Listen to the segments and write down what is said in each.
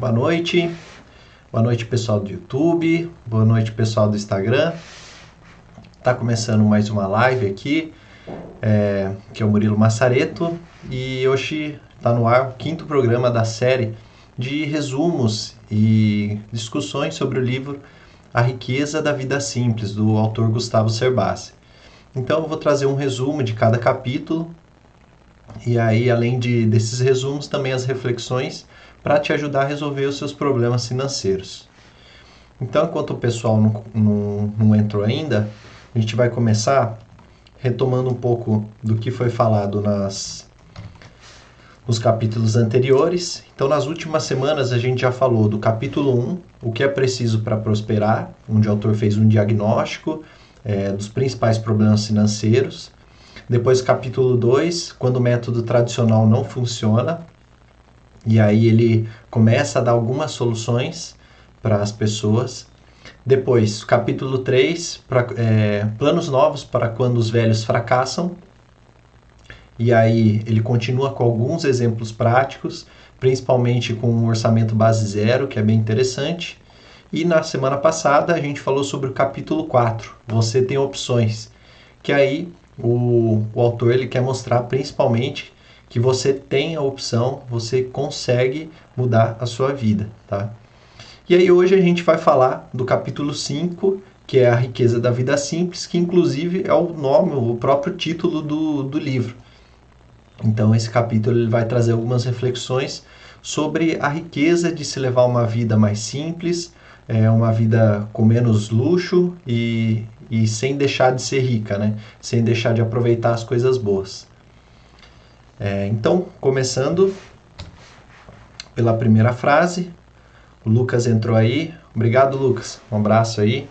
boa noite. Boa noite, pessoal do YouTube. Boa noite, pessoal do Instagram. Tá começando mais uma live aqui, é, que é o Murilo Massareto, e hoje está no ar o quinto programa da série de resumos e discussões sobre o livro A Riqueza da Vida Simples, do autor Gustavo Cerbasi. Então eu vou trazer um resumo de cada capítulo e aí, além de, desses resumos, também as reflexões para te ajudar a resolver os seus problemas financeiros. Então, enquanto o pessoal não, não, não entrou ainda, a gente vai começar retomando um pouco do que foi falado nas, nos capítulos anteriores. Então, nas últimas semanas, a gente já falou do capítulo 1, o que é preciso para prosperar, onde o autor fez um diagnóstico é, dos principais problemas financeiros. Depois, capítulo 2, quando o método tradicional não funciona. E aí ele começa a dar algumas soluções para as pessoas. Depois, capítulo 3, pra, é, planos novos para quando os velhos fracassam. E aí ele continua com alguns exemplos práticos, principalmente com um orçamento base zero, que é bem interessante. E na semana passada a gente falou sobre o capítulo 4, você tem opções, que aí o, o autor ele quer mostrar principalmente que você tem a opção, você consegue mudar a sua vida, tá? E aí hoje a gente vai falar do capítulo 5, que é a riqueza da vida simples, que inclusive é o nome, o próprio título do, do livro. Então esse capítulo ele vai trazer algumas reflexões sobre a riqueza de se levar uma vida mais simples, é, uma vida com menos luxo e, e sem deixar de ser rica, né? Sem deixar de aproveitar as coisas boas. É, então, começando pela primeira frase, o Lucas entrou aí. Obrigado, Lucas. Um abraço aí.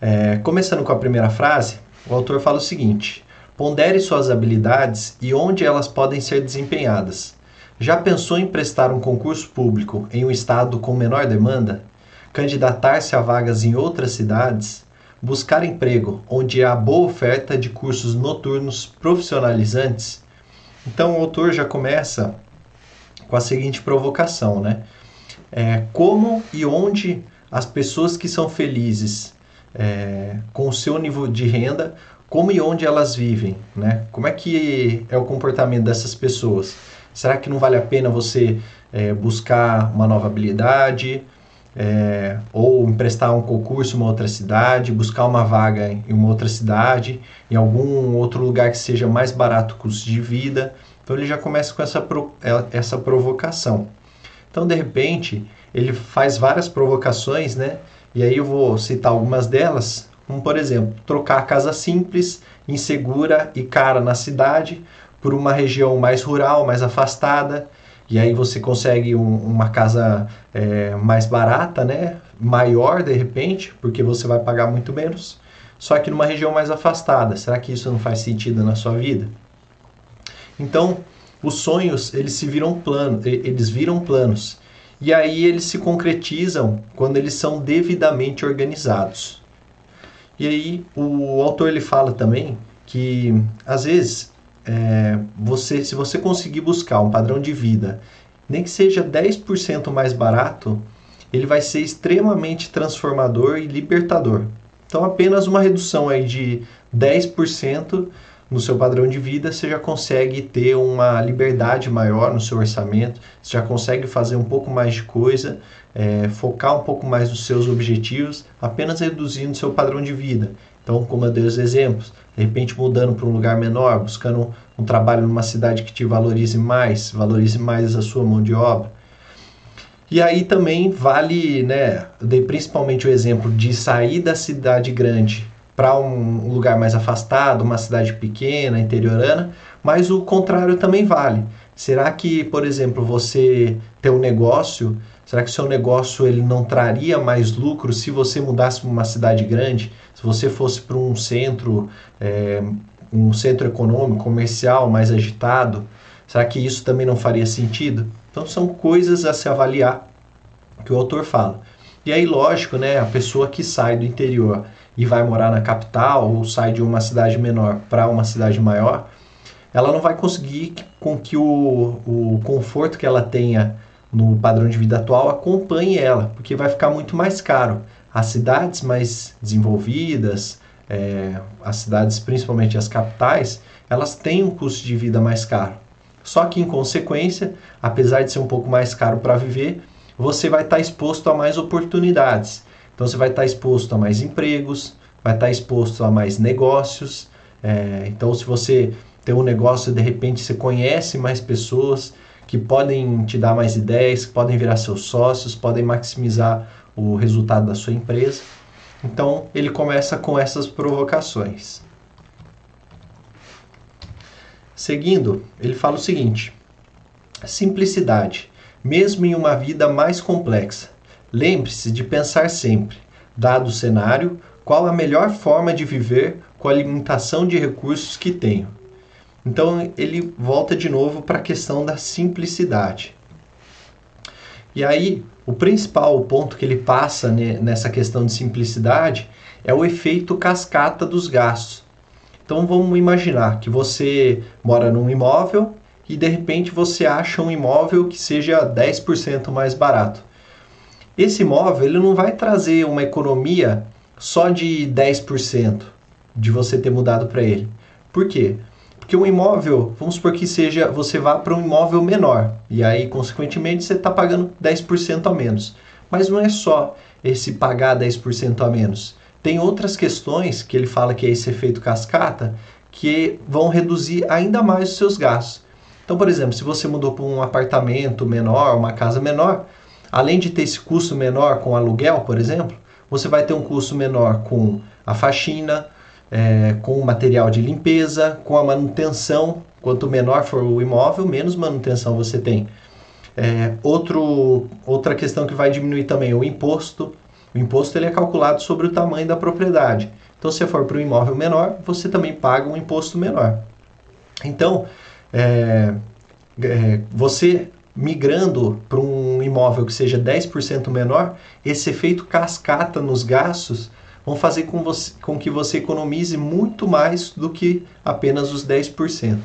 É, começando com a primeira frase, o autor fala o seguinte: pondere suas habilidades e onde elas podem ser desempenhadas. Já pensou em prestar um concurso público em um estado com menor demanda? Candidatar-se a vagas em outras cidades? buscar emprego onde há boa oferta de cursos noturnos profissionalizantes. Então o autor já começa com a seguinte provocação, né? É, como e onde as pessoas que são felizes é, com o seu nível de renda, como e onde elas vivem, né? Como é que é o comportamento dessas pessoas? Será que não vale a pena você é, buscar uma nova habilidade, é, ou emprestar um concurso em uma outra cidade, buscar uma vaga em uma outra cidade, em algum outro lugar que seja mais barato o custo de vida. Então ele já começa com essa, é, essa provocação. Então, de repente, ele faz várias provocações, né? E aí eu vou citar algumas delas, como por exemplo, trocar a casa simples, insegura e cara na cidade por uma região mais rural, mais afastada, e aí você consegue um, uma casa é, mais barata, né? maior de repente, porque você vai pagar muito menos, só que numa região mais afastada. Será que isso não faz sentido na sua vida? Então, os sonhos, eles se viram planos, eles viram planos. E aí eles se concretizam quando eles são devidamente organizados. E aí o autor ele fala também que às vezes é, você, se você conseguir buscar um padrão de vida, nem que seja 10% mais barato, ele vai ser extremamente transformador e libertador. Então, apenas uma redução aí de 10% no seu padrão de vida, você já consegue ter uma liberdade maior no seu orçamento, você já consegue fazer um pouco mais de coisa, é, focar um pouco mais nos seus objetivos, apenas reduzindo seu padrão de vida. Então, como eu dei os exemplos, de repente mudando para um lugar menor, buscando um trabalho numa cidade que te valorize mais, valorize mais a sua mão de obra. E aí também vale, né, eu dei principalmente o exemplo de sair da cidade grande para um lugar mais afastado, uma cidade pequena, interiorana, mas o contrário também vale. Será que, por exemplo, você ter um negócio, será que seu negócio ele não traria mais lucro se você mudasse para uma cidade grande? Se você fosse para um centro, é, um centro econômico, comercial mais agitado, será que isso também não faria sentido? Então são coisas a se avaliar que o autor fala. E aí, lógico, né, a pessoa que sai do interior e vai morar na capital ou sai de uma cidade menor para uma cidade maior, ela não vai conseguir com que o, o conforto que ela tenha no padrão de vida atual, acompanhe ela, porque vai ficar muito mais caro. As cidades mais desenvolvidas, é, as cidades, principalmente as capitais, elas têm um custo de vida mais caro. Só que, em consequência, apesar de ser um pouco mais caro para viver, você vai estar tá exposto a mais oportunidades. Então, você vai estar tá exposto a mais empregos, vai estar tá exposto a mais negócios. É, então, se você tem um negócio, de repente você conhece mais pessoas que podem te dar mais ideias, que podem virar seus sócios, podem maximizar o resultado da sua empresa. Então ele começa com essas provocações. Seguindo, ele fala o seguinte: simplicidade, mesmo em uma vida mais complexa. Lembre-se de pensar sempre, dado o cenário, qual a melhor forma de viver com a limitação de recursos que tenho. Então ele volta de novo para a questão da simplicidade. E aí, o principal ponto que ele passa nessa questão de simplicidade é o efeito cascata dos gastos. Então vamos imaginar que você mora num imóvel e de repente você acha um imóvel que seja 10% mais barato. Esse imóvel ele não vai trazer uma economia só de 10% de você ter mudado para ele. Por quê? Porque um imóvel, vamos supor que seja, você vá para um imóvel menor, e aí, consequentemente, você está pagando 10% a menos. Mas não é só esse pagar 10% a menos. Tem outras questões que ele fala que é esse efeito cascata, que vão reduzir ainda mais os seus gastos. Então, por exemplo, se você mudou para um apartamento menor, uma casa menor, além de ter esse custo menor com aluguel, por exemplo, você vai ter um custo menor com a faxina, é, com o material de limpeza, com a manutenção. Quanto menor for o imóvel, menos manutenção você tem. É, outro, outra questão que vai diminuir também é o imposto. O imposto ele é calculado sobre o tamanho da propriedade. Então, se for para um imóvel menor, você também paga um imposto menor. Então, é, é, você migrando para um imóvel que seja 10% menor, esse efeito cascata nos gastos vão fazer com, você, com que você economize muito mais do que apenas os 10%.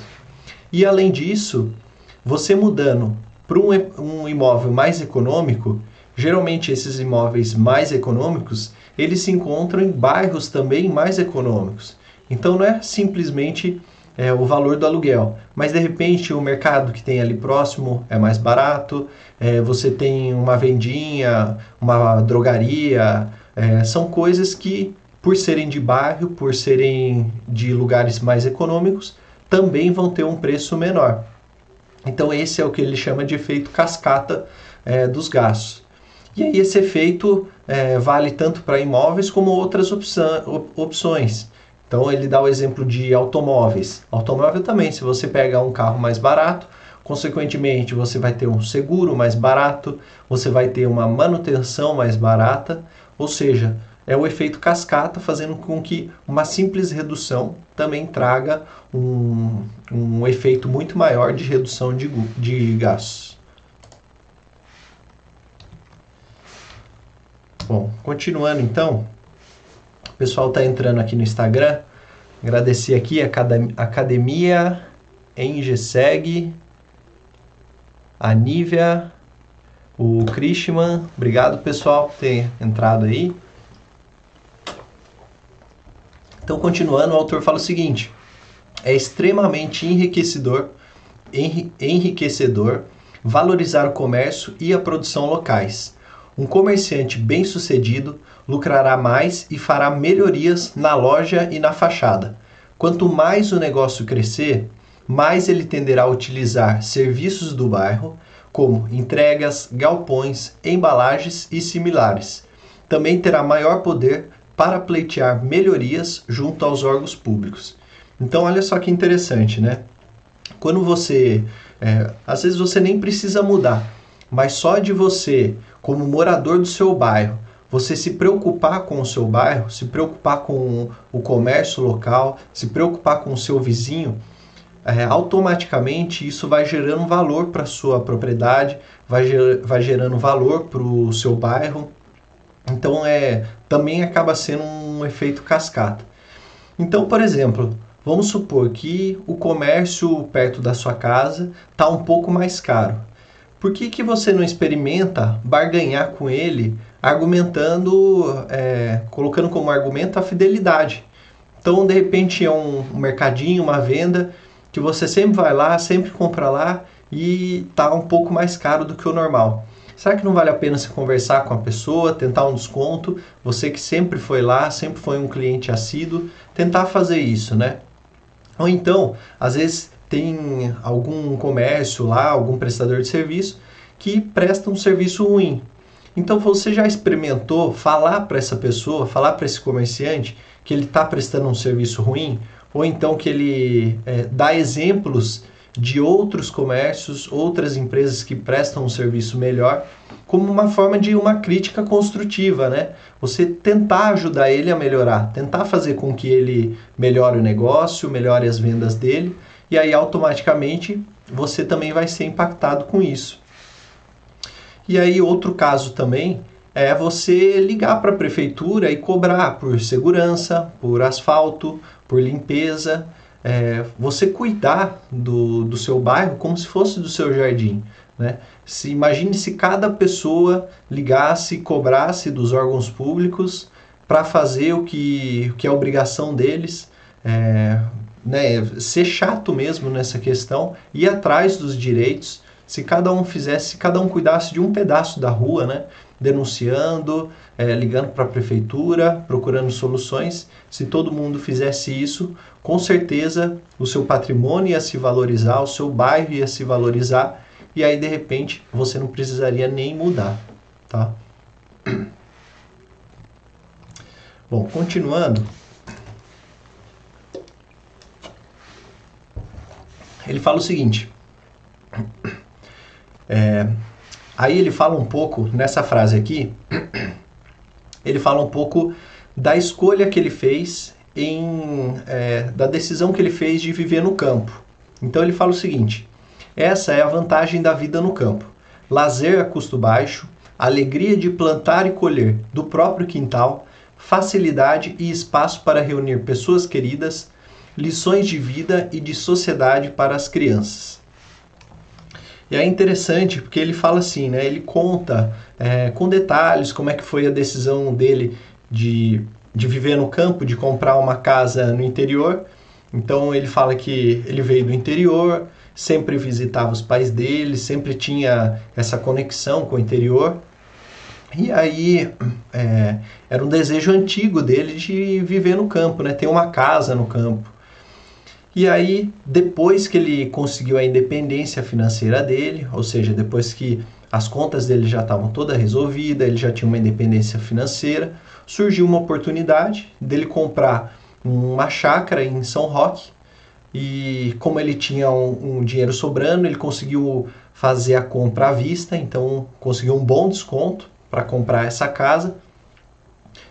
E além disso, você mudando para um, um imóvel mais econômico, geralmente esses imóveis mais econômicos, eles se encontram em bairros também mais econômicos. Então não é simplesmente é, o valor do aluguel, mas de repente o mercado que tem ali próximo é mais barato, é, você tem uma vendinha, uma drogaria, é, são coisas que, por serem de bairro, por serem de lugares mais econômicos, também vão ter um preço menor. Então, esse é o que ele chama de efeito cascata é, dos gastos. E aí, esse efeito é, vale tanto para imóveis como outras opções. Então, ele dá o exemplo de automóveis. Automóvel também, se você pega um carro mais barato, consequentemente, você vai ter um seguro mais barato, você vai ter uma manutenção mais barata ou seja, é o efeito cascata fazendo com que uma simples redução também traga um, um efeito muito maior de redução de, de gastos. Bom, continuando então, o pessoal está entrando aqui no Instagram. Agradecer aqui a Academia Engeseg, a Nívia, o Christian, obrigado pessoal por ter entrado aí. Então, continuando, o autor fala o seguinte: é extremamente enriquecedor, enriquecedor valorizar o comércio e a produção locais. Um comerciante bem-sucedido lucrará mais e fará melhorias na loja e na fachada. Quanto mais o negócio crescer, mais ele tenderá a utilizar serviços do bairro como entregas, galpões, embalagens e similares. Também terá maior poder para pleitear melhorias junto aos órgãos públicos. Então, olha só que interessante, né? Quando você. É, às vezes você nem precisa mudar, mas só de você, como morador do seu bairro, você se preocupar com o seu bairro, se preocupar com o comércio local, se preocupar com o seu vizinho, é, automaticamente isso vai gerando valor para sua propriedade, vai, ger, vai gerando valor para o seu bairro. Então é também acaba sendo um efeito cascata. Então, por exemplo, vamos supor que o comércio perto da sua casa está um pouco mais caro. por que, que você não experimenta barganhar com ele, argumentando, é, colocando como argumento a fidelidade? Então, de repente, é um, um mercadinho, uma venda, que você sempre vai lá, sempre compra lá e tá um pouco mais caro do que o normal. Será que não vale a pena você conversar com a pessoa, tentar um desconto? Você que sempre foi lá, sempre foi um cliente assíduo, tentar fazer isso, né? Ou então, às vezes tem algum comércio lá, algum prestador de serviço que presta um serviço ruim. Então você já experimentou falar para essa pessoa, falar para esse comerciante que ele está prestando um serviço ruim? Ou então que ele é, dá exemplos de outros comércios, outras empresas que prestam um serviço melhor, como uma forma de uma crítica construtiva, né? Você tentar ajudar ele a melhorar, tentar fazer com que ele melhore o negócio, melhore as vendas dele, e aí automaticamente você também vai ser impactado com isso. E aí outro caso também é você ligar para a prefeitura e cobrar por segurança, por asfalto, por limpeza, é, você cuidar do, do seu bairro como se fosse do seu jardim. Né? Se, imagine se cada pessoa ligasse e cobrasse dos órgãos públicos para fazer o que, o que é obrigação deles, é, né, ser chato mesmo nessa questão, ir atrás dos direitos. Se cada um fizesse, se cada um cuidasse de um pedaço da rua, né, denunciando, é, ligando para a prefeitura, procurando soluções, se todo mundo fizesse isso, com certeza o seu patrimônio ia se valorizar, o seu bairro ia se valorizar e aí de repente você não precisaria nem mudar, tá? Bom, continuando, ele fala o seguinte. É, aí ele fala um pouco, nessa frase aqui, ele fala um pouco da escolha que ele fez, em, é, da decisão que ele fez de viver no campo. Então ele fala o seguinte: essa é a vantagem da vida no campo. Lazer a custo baixo, alegria de plantar e colher do próprio quintal, facilidade e espaço para reunir pessoas queridas, lições de vida e de sociedade para as crianças. E é interessante porque ele fala assim, né? Ele conta é, com detalhes como é que foi a decisão dele de, de viver no campo, de comprar uma casa no interior. Então ele fala que ele veio do interior, sempre visitava os pais dele, sempre tinha essa conexão com o interior. E aí é, era um desejo antigo dele de viver no campo, né? ter uma casa no campo. E aí, depois que ele conseguiu a independência financeira dele, ou seja, depois que as contas dele já estavam todas resolvidas, ele já tinha uma independência financeira, surgiu uma oportunidade dele comprar uma chácara em São Roque. E como ele tinha um, um dinheiro sobrando, ele conseguiu fazer a compra à vista, então conseguiu um bom desconto para comprar essa casa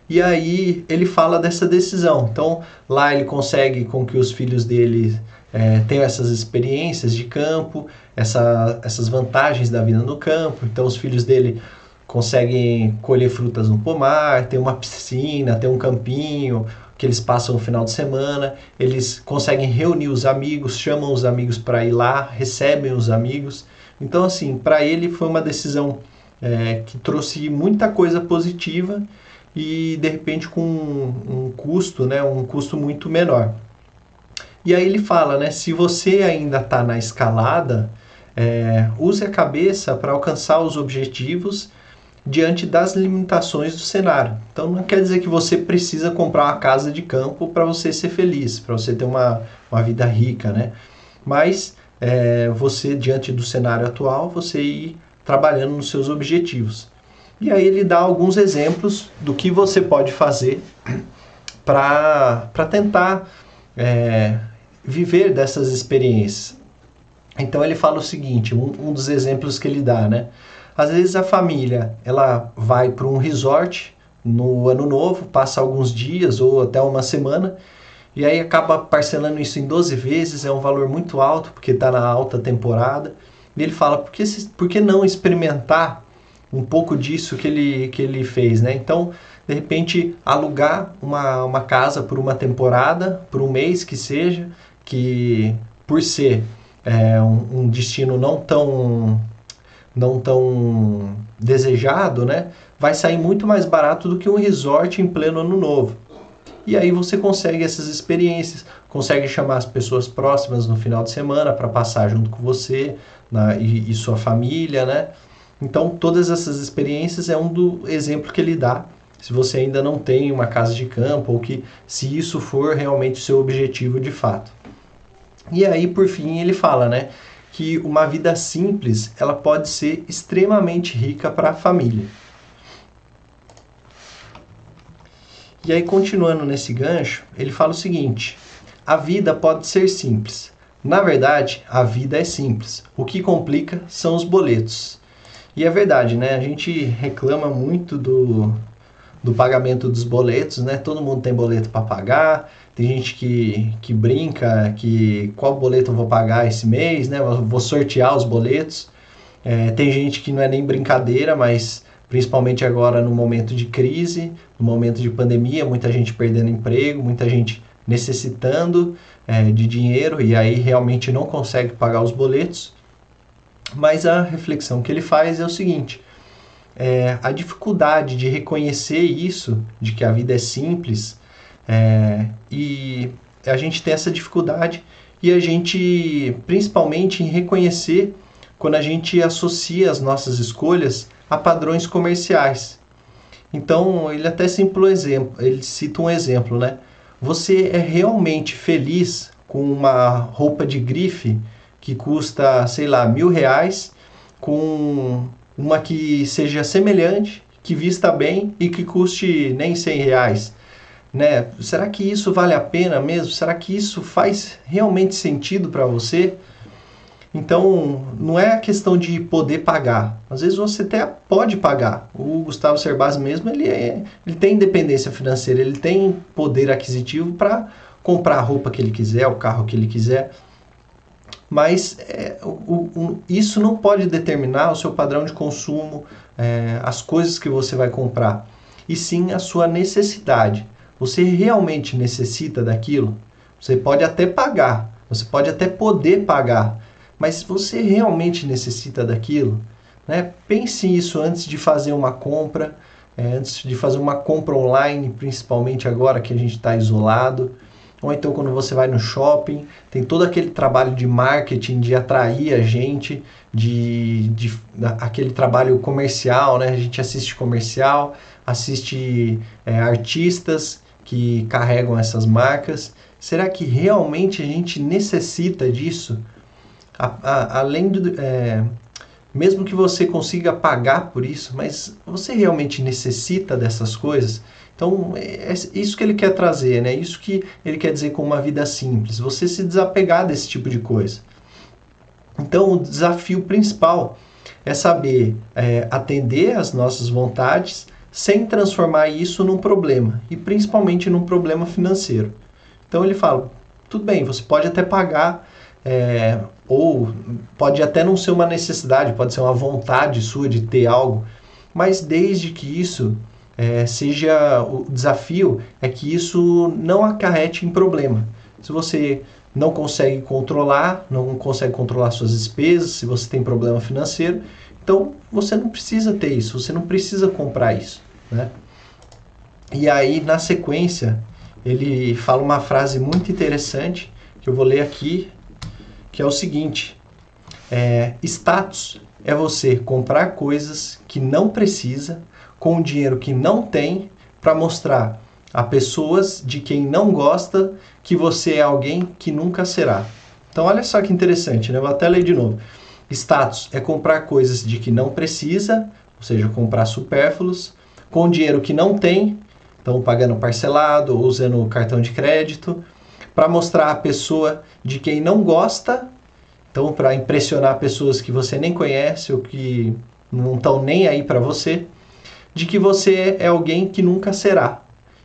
e aí ele fala dessa decisão. Então lá ele consegue com que os filhos dele é, tenham essas experiências de campo, essa, essas vantagens da vida no campo. Então os filhos dele conseguem colher frutas no pomar, ter uma piscina, ter um campinho que eles passam no final de semana. Eles conseguem reunir os amigos, chamam os amigos para ir lá, recebem os amigos. Então assim, para ele foi uma decisão é, que trouxe muita coisa positiva e de repente com um, um custo, né, um custo muito menor. E aí ele fala, né, se você ainda está na escalada, é, use a cabeça para alcançar os objetivos diante das limitações do cenário. Então não quer dizer que você precisa comprar uma casa de campo para você ser feliz, para você ter uma, uma vida rica, né? Mas é, você, diante do cenário atual, você ir trabalhando nos seus objetivos. E aí ele dá alguns exemplos do que você pode fazer para tentar é, viver dessas experiências. Então ele fala o seguinte, um, um, dos exemplos que ele dá, né? Às vezes a família ela vai para um resort no ano novo, passa alguns dias ou até uma semana e aí acaba parcelando isso em 12 vezes, é um valor muito alto porque está na alta temporada. E ele fala, por que, por que não experimentar um pouco disso que ele, que ele fez, né? Então, de repente, alugar uma, uma casa por uma temporada, por um mês que seja, que por ser é, um, um, destino não tão não tão desejado, né? Vai sair muito mais barato do que um resort em pleno ano novo. E aí você consegue essas experiências, consegue chamar as pessoas próximas no final de semana para passar junto com você na, e, e, sua família, né? Então todas essas experiências é um do exemplo que ele dá. Se você ainda não tem uma casa de campo ou que se isso for realmente o seu objetivo de fato. E aí por fim ele fala, né? que uma vida simples ela pode ser extremamente rica para a família. E aí, continuando nesse gancho, ele fala o seguinte: a vida pode ser simples. Na verdade, a vida é simples. O que complica são os boletos. E é verdade, né? A gente reclama muito do, do pagamento dos boletos, né? Todo mundo tem boleto para pagar, tem gente que, que brinca que qual boleto eu vou pagar esse mês, né? Vou sortear os boletos. É, tem gente que não é nem brincadeira, mas principalmente agora no momento de crise, no momento de pandemia, muita gente perdendo emprego, muita gente necessitando é, de dinheiro e aí realmente não consegue pagar os boletos. Mas a reflexão que ele faz é o seguinte: é, a dificuldade de reconhecer isso, de que a vida é simples, é, e a gente tem essa dificuldade e a gente, principalmente em reconhecer quando a gente associa as nossas escolhas a padrões comerciais. Então, ele até cita um exemplo, ele cita um exemplo, né? Você é realmente feliz com uma roupa de grife que custa, sei lá, mil reais, com uma que seja semelhante, que vista bem e que custe nem 100 reais né? Será que isso vale a pena mesmo? Será que isso faz realmente sentido para você? Então, não é a questão de poder pagar. Às vezes você até pode pagar. O Gustavo Cerbasi mesmo, ele, é, ele tem independência financeira, ele tem poder aquisitivo para comprar a roupa que ele quiser, o carro que ele quiser. Mas é, o, o, isso não pode determinar o seu padrão de consumo, é, as coisas que você vai comprar, e sim a sua necessidade. Você realmente necessita daquilo? Você pode até pagar, você pode até poder pagar, mas você realmente necessita daquilo? Né? Pense isso antes de fazer uma compra, é, antes de fazer uma compra online, principalmente agora que a gente está isolado. Ou então quando você vai no shopping, tem todo aquele trabalho de marketing, de atrair a gente, de, de aquele trabalho comercial, né? A gente assiste comercial, assiste é, artistas que carregam essas marcas? Será que realmente a gente necessita disso? A, a, além do. É, mesmo que você consiga pagar por isso, mas você realmente necessita dessas coisas? Então, é, é isso que ele quer trazer, né? Isso que ele quer dizer com uma vida simples. Você se desapegar desse tipo de coisa. Então, o desafio principal é saber é, atender às nossas vontades sem transformar isso num problema, e principalmente num problema financeiro. Então ele fala: tudo bem, você pode até pagar, é, ou pode até não ser uma necessidade, pode ser uma vontade sua de ter algo, mas desde que isso é, seja o desafio, é que isso não acarrete em problema. Se você não consegue controlar, não consegue controlar suas despesas, se você tem problema financeiro, então você não precisa ter isso, você não precisa comprar isso. Né? E aí, na sequência, ele fala uma frase muito interessante que eu vou ler aqui, que é o seguinte: é, status é você comprar coisas que não precisa com dinheiro que não tem para mostrar a pessoas de quem não gosta que você é alguém que nunca será. Então, olha só que interessante, né? Vou até ler de novo. Status é comprar coisas de que não precisa, ou seja, comprar supérfluos, com dinheiro que não tem, então pagando parcelado ou usando cartão de crédito, para mostrar a pessoa de quem não gosta, então para impressionar pessoas que você nem conhece ou que não estão nem aí para você, de que você é alguém que nunca será.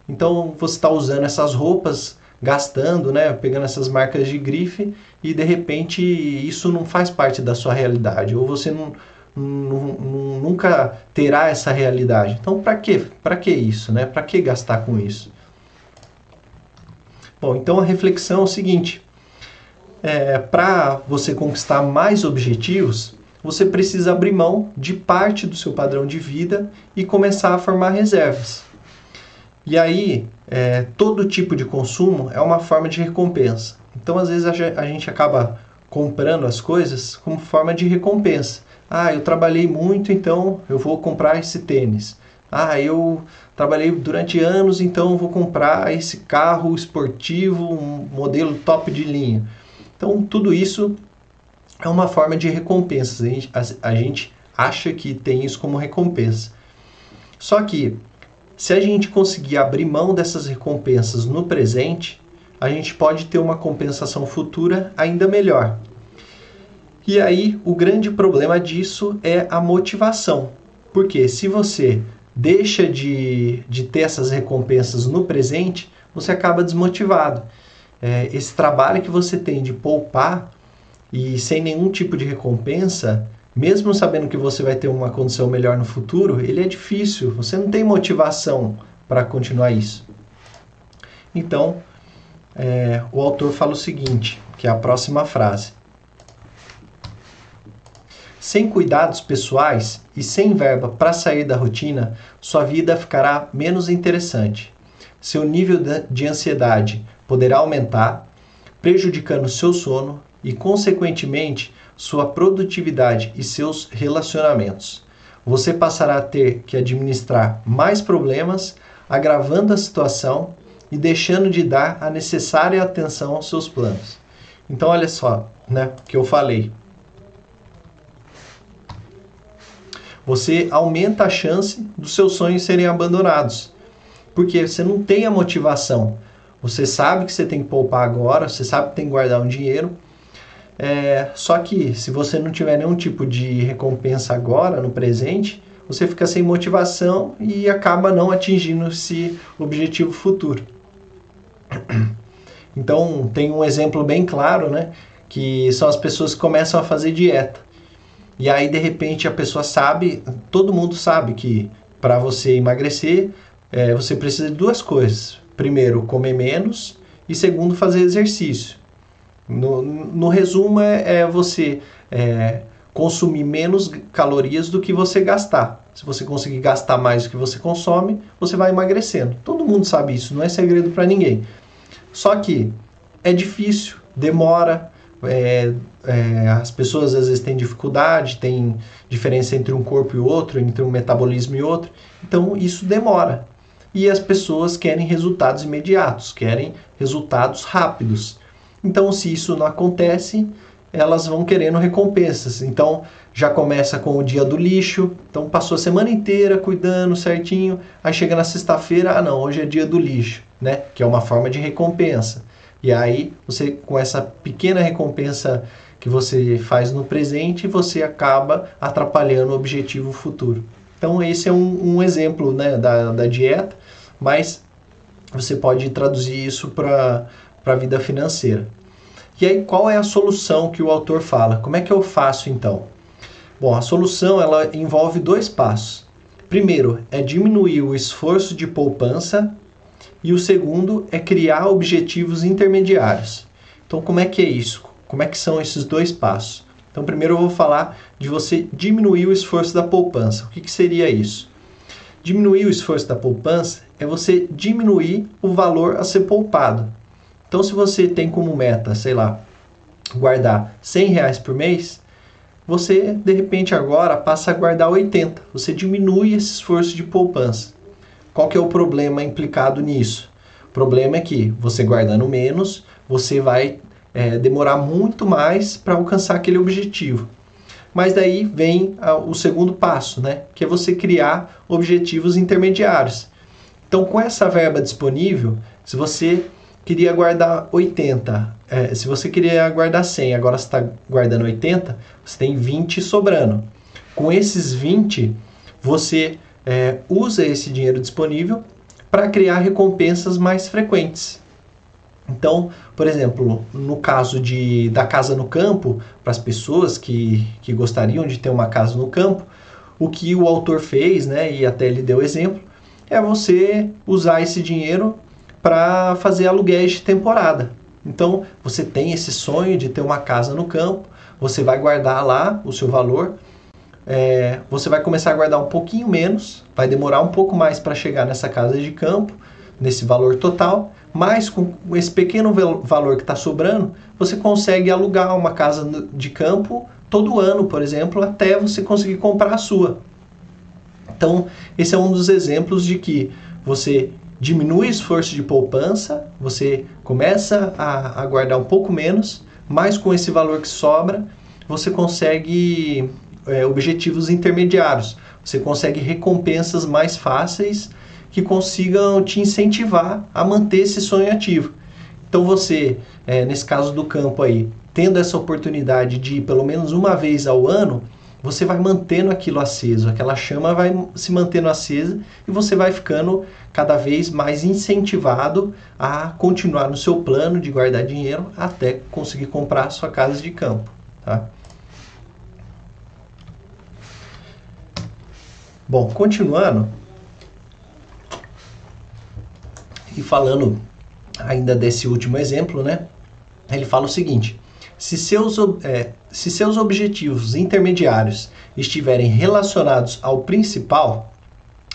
Então você está usando essas roupas gastando, né, pegando essas marcas de grife e de repente isso não faz parte da sua realidade, ou você não, nunca terá essa realidade. Então, para que? Para que isso, né? Para que gastar com isso? Bom, então a reflexão é o seguinte: é, para você conquistar mais objetivos, você precisa abrir mão de parte do seu padrão de vida e começar a formar reservas. E aí, é, todo tipo de consumo é uma forma de recompensa. Então, às vezes, a gente acaba comprando as coisas como forma de recompensa. Ah, eu trabalhei muito, então eu vou comprar esse tênis. Ah, eu trabalhei durante anos, então vou comprar esse carro esportivo, um modelo top de linha. Então, tudo isso é uma forma de recompensa. A gente, a, a gente acha que tem isso como recompensa. Só que se a gente conseguir abrir mão dessas recompensas no presente, a gente pode ter uma compensação futura ainda melhor. E aí, o grande problema disso é a motivação. Porque se você deixa de, de ter essas recompensas no presente, você acaba desmotivado. É, esse trabalho que você tem de poupar e sem nenhum tipo de recompensa, mesmo sabendo que você vai ter uma condição melhor no futuro, ele é difícil, você não tem motivação para continuar isso. Então, é, o autor fala o seguinte, que é a próxima frase. Sem cuidados pessoais e sem verba para sair da rotina, sua vida ficará menos interessante. Seu nível de ansiedade poderá aumentar, prejudicando seu sono e, consequentemente, sua produtividade e seus relacionamentos. Você passará a ter que administrar mais problemas, agravando a situação e deixando de dar a necessária atenção aos seus planos. Então, olha só, né, que eu falei. Você aumenta a chance dos seus sonhos serem abandonados, porque você não tem a motivação. Você sabe que você tem que poupar agora, você sabe que tem que guardar um dinheiro, é, só que se você não tiver nenhum tipo de recompensa agora, no presente, você fica sem motivação e acaba não atingindo esse objetivo futuro. Então, tem um exemplo bem claro, né? Que são as pessoas que começam a fazer dieta. E aí, de repente, a pessoa sabe, todo mundo sabe que para você emagrecer, é, você precisa de duas coisas. Primeiro, comer menos e segundo, fazer exercício. No, no resumo, é, é você é, consumir menos calorias do que você gastar. Se você conseguir gastar mais do que você consome, você vai emagrecendo. Todo mundo sabe isso, não é segredo para ninguém. Só que é difícil, demora, é, é, as pessoas às vezes têm dificuldade, tem diferença entre um corpo e outro, entre um metabolismo e outro, então isso demora. E as pessoas querem resultados imediatos, querem resultados rápidos. Então, se isso não acontece, elas vão querendo recompensas. Então, já começa com o dia do lixo. Então, passou a semana inteira cuidando certinho. Aí chega na sexta-feira, ah, não, hoje é dia do lixo, né? Que é uma forma de recompensa. E aí, você com essa pequena recompensa que você faz no presente, você acaba atrapalhando o objetivo futuro. Então, esse é um, um exemplo né, da, da dieta, mas você pode traduzir isso para para a vida financeira. E aí, qual é a solução que o autor fala? Como é que eu faço então? Bom, a solução ela envolve dois passos. Primeiro é diminuir o esforço de poupança e o segundo é criar objetivos intermediários. Então, como é que é isso? Como é que são esses dois passos? Então, primeiro eu vou falar de você diminuir o esforço da poupança. O que, que seria isso? Diminuir o esforço da poupança é você diminuir o valor a ser poupado. Então, se você tem como meta, sei lá, guardar 100 reais por mês, você de repente agora passa a guardar 80. Você diminui esse esforço de poupança. Qual que é o problema implicado nisso? O problema é que você guardando menos, você vai é, demorar muito mais para alcançar aquele objetivo. Mas daí vem a, o segundo passo, né? Que é você criar objetivos intermediários. Então, com essa verba disponível, se você queria guardar 80. É, se você queria guardar 100, agora você está guardando 80, você tem 20 sobrando. Com esses 20, você é, usa esse dinheiro disponível para criar recompensas mais frequentes. Então, por exemplo, no caso de, da casa no campo, para as pessoas que, que gostariam de ter uma casa no campo, o que o autor fez, né, e até ele deu exemplo, é você usar esse dinheiro para fazer aluguéis de temporada. Então, você tem esse sonho de ter uma casa no campo, você vai guardar lá o seu valor, é, você vai começar a guardar um pouquinho menos, vai demorar um pouco mais para chegar nessa casa de campo, nesse valor total, mas com esse pequeno valor que está sobrando, você consegue alugar uma casa de campo todo ano, por exemplo, até você conseguir comprar a sua. Então, esse é um dos exemplos de que você diminui o esforço de poupança, você começa a, a guardar um pouco menos, mas com esse valor que sobra, você consegue é, objetivos intermediários, você consegue recompensas mais fáceis que consigam te incentivar a manter esse sonho ativo. Então você, é, nesse caso do campo aí, tendo essa oportunidade de ir pelo menos uma vez ao ano, você vai mantendo aquilo aceso, aquela chama vai se mantendo acesa e você vai ficando cada vez mais incentivado a continuar no seu plano de guardar dinheiro até conseguir comprar sua casa de campo. Tá? Bom, continuando e falando ainda desse último exemplo, né? Ele fala o seguinte: se seus, é, se seus objetivos intermediários estiverem relacionados ao principal,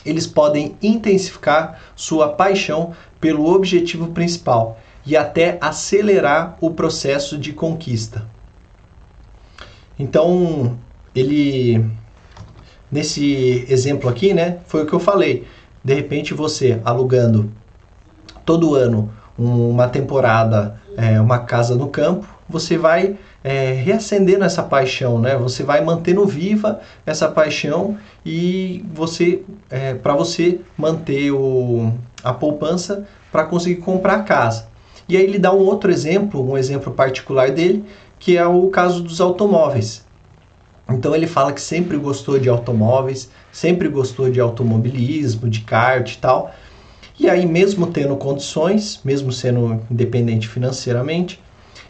eles podem intensificar sua paixão pelo objetivo principal e até acelerar o processo de conquista. Então, ele nesse exemplo aqui, né, foi o que eu falei. De repente você alugando todo ano uma temporada, é, uma casa no campo, você vai é, reacendendo essa paixão, né? Você vai mantendo viva essa paixão e você, é, para você manter o, a poupança para conseguir comprar a casa. E aí ele dá um outro exemplo, um exemplo particular dele, que é o caso dos automóveis. Então ele fala que sempre gostou de automóveis, sempre gostou de automobilismo, de kart e tal. E aí, mesmo tendo condições, mesmo sendo independente financeiramente,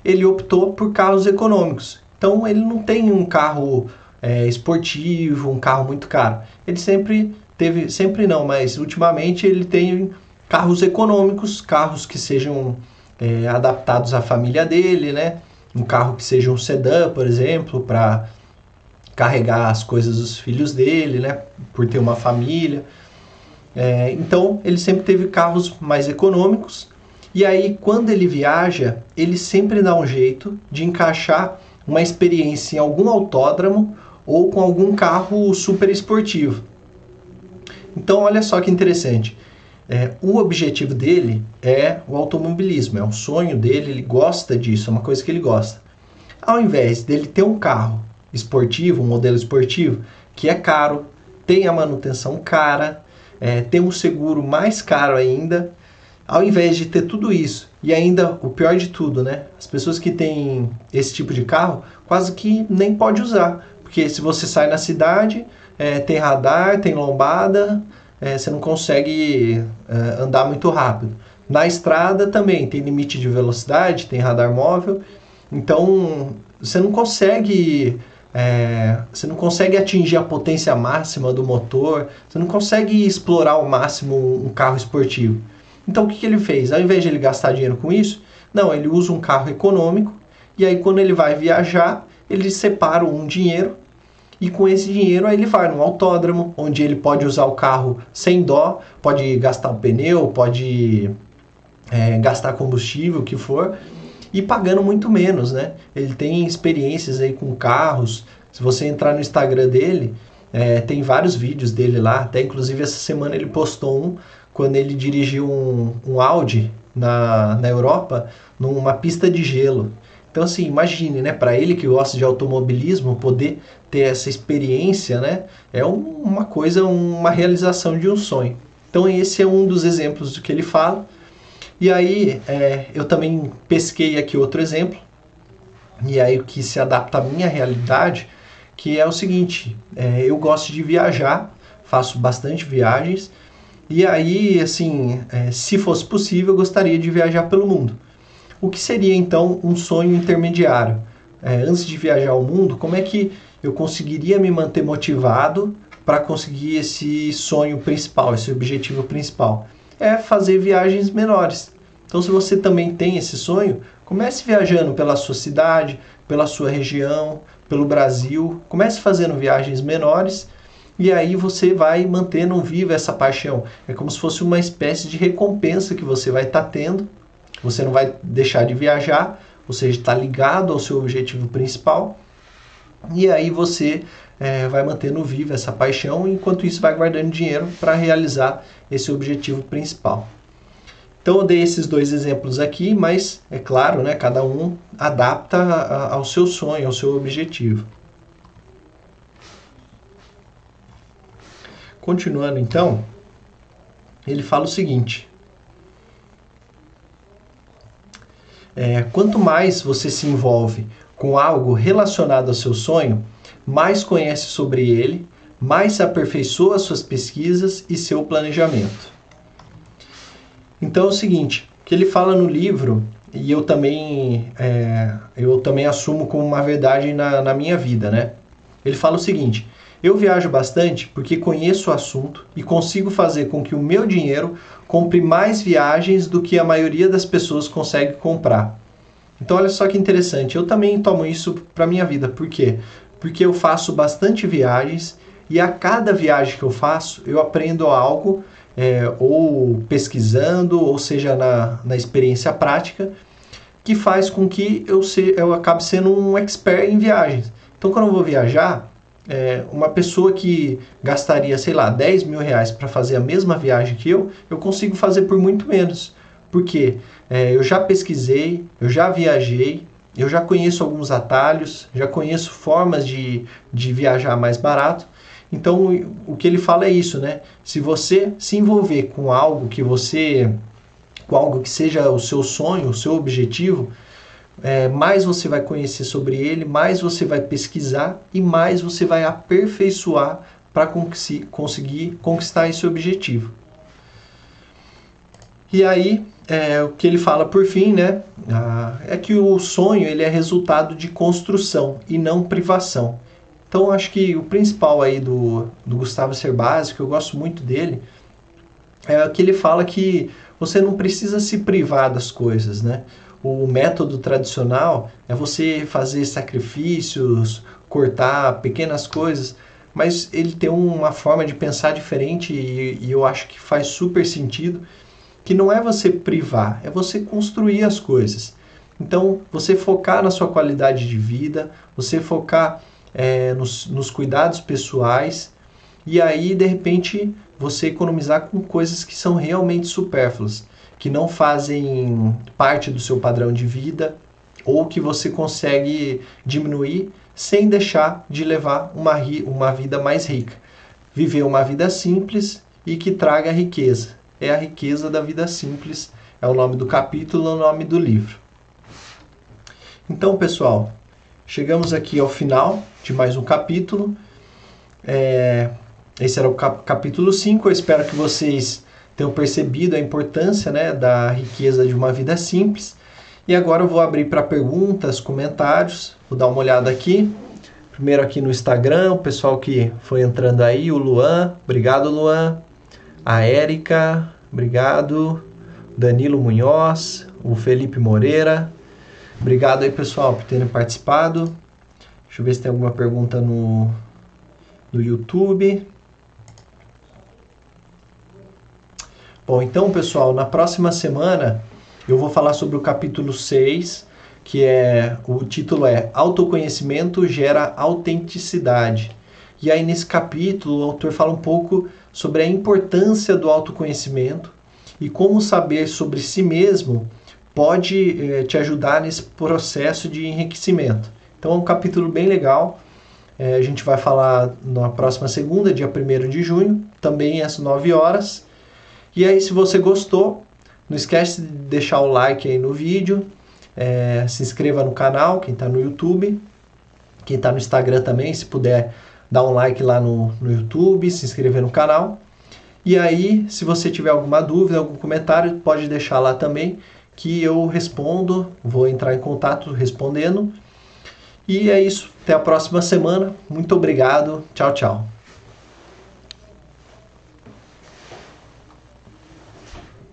ele optou por carros econômicos. Então ele não tem um carro é, esportivo, um carro muito caro. Ele sempre teve, sempre não, mas ultimamente ele tem carros econômicos, carros que sejam é, adaptados à família dele, né? Um carro que seja um sedã, por exemplo, para carregar as coisas dos filhos dele, né? Por ter uma família. É, então ele sempre teve carros mais econômicos e aí, quando ele viaja, ele sempre dá um jeito de encaixar uma experiência em algum autódromo ou com algum carro super esportivo. Então, olha só que interessante. É, o objetivo dele é o automobilismo, é o sonho dele, ele gosta disso, é uma coisa que ele gosta. Ao invés dele ter um carro esportivo, um modelo esportivo, que é caro, tem a manutenção cara, é, tem um seguro mais caro ainda, ao invés de ter tudo isso e ainda o pior de tudo, né? As pessoas que têm esse tipo de carro quase que nem pode usar, porque se você sai na cidade, é, tem radar, tem lombada, é, você não consegue é, andar muito rápido. Na estrada também tem limite de velocidade, tem radar móvel, então você não consegue é, você não consegue atingir a potência máxima do motor, você não consegue explorar ao máximo um carro esportivo. Então o que, que ele fez? Ao invés de ele gastar dinheiro com isso, não, ele usa um carro econômico e aí quando ele vai viajar, ele separa um dinheiro e com esse dinheiro aí ele vai num autódromo, onde ele pode usar o carro sem dó, pode gastar o pneu, pode é, gastar combustível, o que for, e pagando muito menos, né? Ele tem experiências aí com carros. Se você entrar no Instagram dele, é, tem vários vídeos dele lá. Até inclusive essa semana ele postou um quando ele dirigiu um, um Audi na, na Europa numa pista de gelo. Então, assim, imagine, né, para ele que gosta de automobilismo, poder ter essa experiência, né, é um, uma coisa, uma realização de um sonho. Então, esse é um dos exemplos do que ele fala. E aí, é, eu também pesquei aqui outro exemplo, e aí o que se adapta à minha realidade, que é o seguinte: é, eu gosto de viajar, faço bastante viagens, e aí, assim, é, se fosse possível, eu gostaria de viajar pelo mundo. O que seria então um sonho intermediário? É, antes de viajar ao mundo, como é que eu conseguiria me manter motivado para conseguir esse sonho principal, esse objetivo principal? É fazer viagens menores. Então, se você também tem esse sonho, comece viajando pela sua cidade, pela sua região, pelo Brasil. Comece fazendo viagens menores e aí você vai mantendo viva essa paixão. É como se fosse uma espécie de recompensa que você vai estar tá tendo. Você não vai deixar de viajar, ou seja, está ligado ao seu objetivo principal. E aí você é, vai mantendo viva essa paixão, enquanto isso vai guardando dinheiro para realizar esse objetivo principal. Então eu dei esses dois exemplos aqui, mas é claro, né, cada um adapta ao seu sonho, ao seu objetivo. Continuando então, ele fala o seguinte: é, quanto mais você se envolve com algo relacionado ao seu sonho, mais conhece sobre ele, mais se aperfeiçoa suas pesquisas e seu planejamento. Então é o seguinte, que ele fala no livro e eu também é, eu também assumo como uma verdade na, na minha vida, né? Ele fala o seguinte: eu viajo bastante porque conheço o assunto e consigo fazer com que o meu dinheiro compre mais viagens do que a maioria das pessoas consegue comprar. Então olha só que interessante, eu também tomo isso para minha vida. Por quê? Porque eu faço bastante viagens e a cada viagem que eu faço eu aprendo algo é, ou pesquisando, ou seja, na, na experiência prática, que faz com que eu, se, eu acabe sendo um expert em viagens. Então, quando eu vou viajar, é, uma pessoa que gastaria, sei lá, 10 mil reais para fazer a mesma viagem que eu, eu consigo fazer por muito menos. Porque é, eu já pesquisei, eu já viajei, eu já conheço alguns atalhos, já conheço formas de, de viajar mais barato então, o que ele fala é isso, né? Se você se envolver com algo que você, com algo que seja o seu sonho, o seu objetivo, é, mais você vai conhecer sobre ele, mais você vai pesquisar e mais você vai aperfeiçoar para conseguir conquistar esse objetivo. E aí, é, o que ele fala por fim, né, é que o sonho ele é resultado de construção e não privação. Então acho que o principal aí do, do Gustavo Cerbasi, que eu gosto muito dele, é que ele fala que você não precisa se privar das coisas, né? O método tradicional é você fazer sacrifícios, cortar pequenas coisas, mas ele tem uma forma de pensar diferente e, e eu acho que faz super sentido, que não é você privar, é você construir as coisas. Então, você focar na sua qualidade de vida, você focar é, nos, nos cuidados pessoais e aí de repente você economizar com coisas que são realmente supérfluas, que não fazem parte do seu padrão de vida ou que você consegue diminuir sem deixar de levar uma, uma vida mais rica. Viver uma vida simples e que traga riqueza. É a riqueza da vida simples, é o nome do capítulo, é o nome do livro. Então, pessoal, Chegamos aqui ao final de mais um capítulo. É, esse era o cap capítulo 5. Eu espero que vocês tenham percebido a importância né, da riqueza de uma vida simples. E agora eu vou abrir para perguntas, comentários. Vou dar uma olhada aqui. Primeiro aqui no Instagram, o pessoal que foi entrando aí, o Luan. Obrigado, Luan. A Érica, obrigado. Danilo Munhoz, o Felipe Moreira, Obrigado aí, pessoal, por terem participado. Deixa eu ver se tem alguma pergunta no, no YouTube. Bom, então, pessoal, na próxima semana eu vou falar sobre o capítulo 6, que é o título é Autoconhecimento gera autenticidade. E aí nesse capítulo o autor fala um pouco sobre a importância do autoconhecimento e como saber sobre si mesmo pode eh, te ajudar nesse processo de enriquecimento. Então é um capítulo bem legal. Eh, a gente vai falar na próxima segunda, dia 1 de junho, também às 9 horas. E aí, se você gostou, não esquece de deixar o like aí no vídeo, eh, se inscreva no canal, quem está no YouTube, quem está no Instagram também, se puder dar um like lá no, no YouTube, se inscrever no canal. E aí, se você tiver alguma dúvida, algum comentário, pode deixar lá também que eu respondo, vou entrar em contato respondendo. E é isso. Até a próxima semana. Muito obrigado. Tchau, tchau.